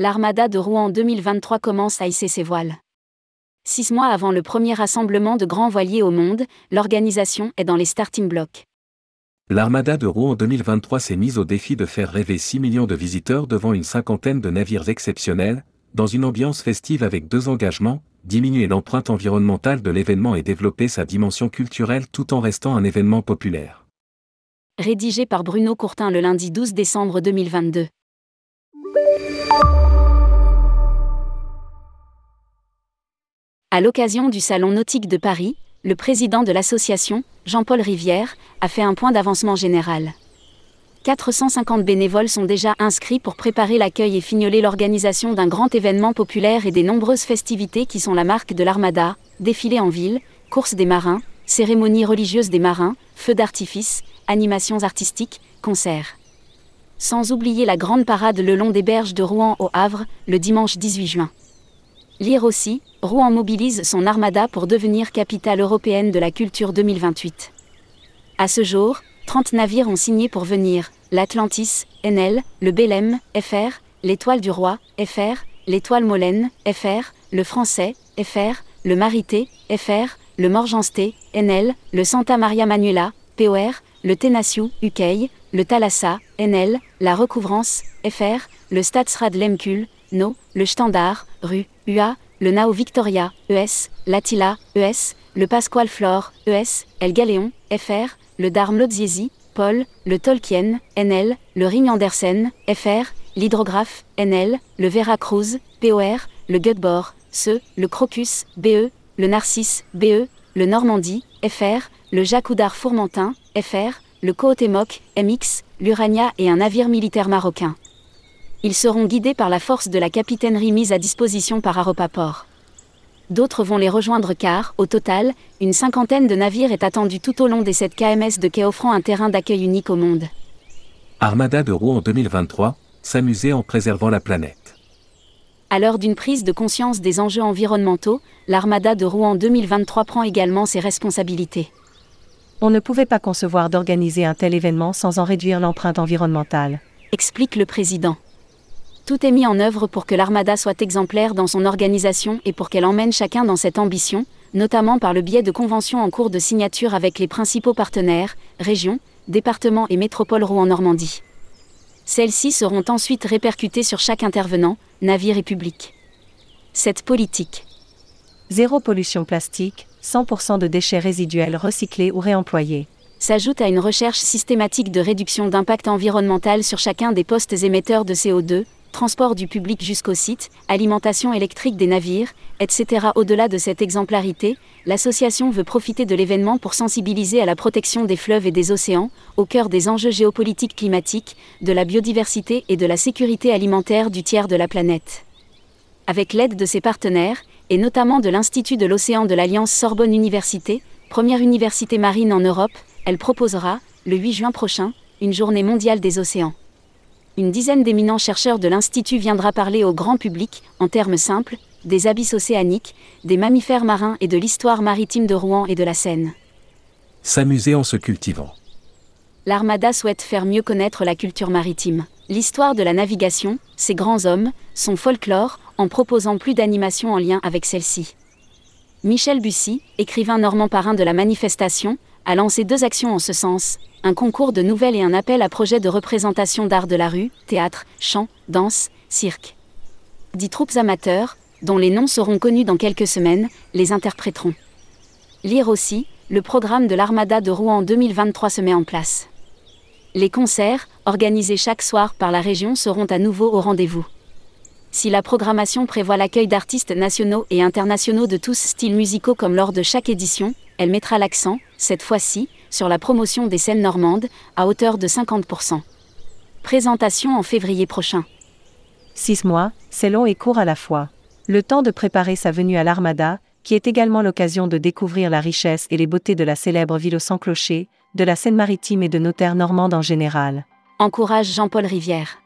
L'Armada de Rouen 2023 commence à hisser ses voiles. Six mois avant le premier rassemblement de grands voiliers au monde, l'organisation est dans les starting blocks. L'Armada de Rouen 2023 s'est mise au défi de faire rêver 6 millions de visiteurs devant une cinquantaine de navires exceptionnels, dans une ambiance festive avec deux engagements, diminuer l'empreinte environnementale de l'événement et développer sa dimension culturelle tout en restant un événement populaire. Rédigé par Bruno Courtin le lundi 12 décembre 2022. À l'occasion du Salon nautique de Paris, le président de l'association, Jean-Paul Rivière, a fait un point d'avancement général. 450 bénévoles sont déjà inscrits pour préparer l'accueil et fignoler l'organisation d'un grand événement populaire et des nombreuses festivités qui sont la marque de l'Armada, défilés en ville, courses des marins, cérémonies religieuses des marins, feux d'artifice, animations artistiques, concerts. Sans oublier la grande parade le long des berges de Rouen au Havre, le dimanche 18 juin. Lire aussi, Rouen mobilise son armada pour devenir capitale européenne de la culture 2028. À ce jour, 30 navires ont signé pour venir l'Atlantis, NL, le Belém, FR, l'Étoile du Roi, FR, l'Étoile Molène, FR, le Français, FR, le Marité, FR, le Morgenste, NL, le Santa Maria Manuela, POR, le Tenaciou, UK, le Thalassa, NL, la Recouvrance, FR, le Stadsrad Lemkul, No, le Standard, Rue, UA, le Nao Victoria, ES, l'Attila, ES, le Pasquale Flore, ES, El Galéon, FR, le Darm Lodziesi, Paul, le Tolkien, NL, le Ring Andersen, FR, l'Hydrographe, NL, le Veracruz, POR, le Gutbor, CE, le Crocus, BE, le Narcisse, BE, le Normandie, FR, le Jacques Oudard Fourmentin, FR, le Coautemoc, MX, l'Urania et un navire militaire marocain. Ils seront guidés par la force de la capitainerie mise à disposition par Aropaport. D'autres vont les rejoindre car, au total, une cinquantaine de navires est attendue tout au long des 7 KMS de quai offrant un terrain d'accueil unique au monde. Armada de Rouen en 2023, s'amuser en préservant la planète. À l'heure d'une prise de conscience des enjeux environnementaux, l'Armada de Rouen 2023 prend également ses responsabilités. On ne pouvait pas concevoir d'organiser un tel événement sans en réduire l'empreinte environnementale. Explique le président. Tout est mis en œuvre pour que l'Armada soit exemplaire dans son organisation et pour qu'elle emmène chacun dans cette ambition, notamment par le biais de conventions en cours de signature avec les principaux partenaires, régions, départements et métropoles Rouen-Normandie. Celles-ci seront ensuite répercutées sur chaque intervenant, navire et public. Cette politique. Zéro pollution plastique, 100% de déchets résiduels recyclés ou réemployés. S'ajoute à une recherche systématique de réduction d'impact environnemental sur chacun des postes émetteurs de CO2, transport du public jusqu'au site, alimentation électrique des navires, etc. Au-delà de cette exemplarité, l'association veut profiter de l'événement pour sensibiliser à la protection des fleuves et des océans, au cœur des enjeux géopolitiques climatiques, de la biodiversité et de la sécurité alimentaire du tiers de la planète. Avec l'aide de ses partenaires, et notamment de l'Institut de l'océan de l'Alliance Sorbonne Université, première université marine en Europe, elle proposera, le 8 juin prochain, une journée mondiale des océans une dizaine d'éminents chercheurs de l'Institut viendra parler au grand public, en termes simples, des abysses océaniques, des mammifères marins et de l'histoire maritime de Rouen et de la Seine. S'amuser en se cultivant. L'Armada souhaite faire mieux connaître la culture maritime, l'histoire de la navigation, ses grands hommes, son folklore, en proposant plus d'animations en lien avec celle-ci. Michel Bussy, écrivain normand parrain de la manifestation, a lancé deux actions en ce sens, un concours de nouvelles et un appel à projets de représentation d'art de la rue, théâtre, chant, danse, cirque. Dix troupes amateurs, dont les noms seront connus dans quelques semaines, les interpréteront. Lire aussi, le programme de l'Armada de Rouen 2023 se met en place. Les concerts, organisés chaque soir par la région, seront à nouveau au rendez-vous. Si la programmation prévoit l'accueil d'artistes nationaux et internationaux de tous styles musicaux comme lors de chaque édition, elle mettra l'accent, cette fois-ci, sur la promotion des scènes normandes, à hauteur de 50%. Présentation en février prochain. Six mois, c'est long et court à la fois. Le temps de préparer sa venue à l'Armada, qui est également l'occasion de découvrir la richesse et les beautés de la célèbre ville au sans clocher, de la Seine-Maritime et de nos terres normandes en général. Encourage Jean-Paul Rivière.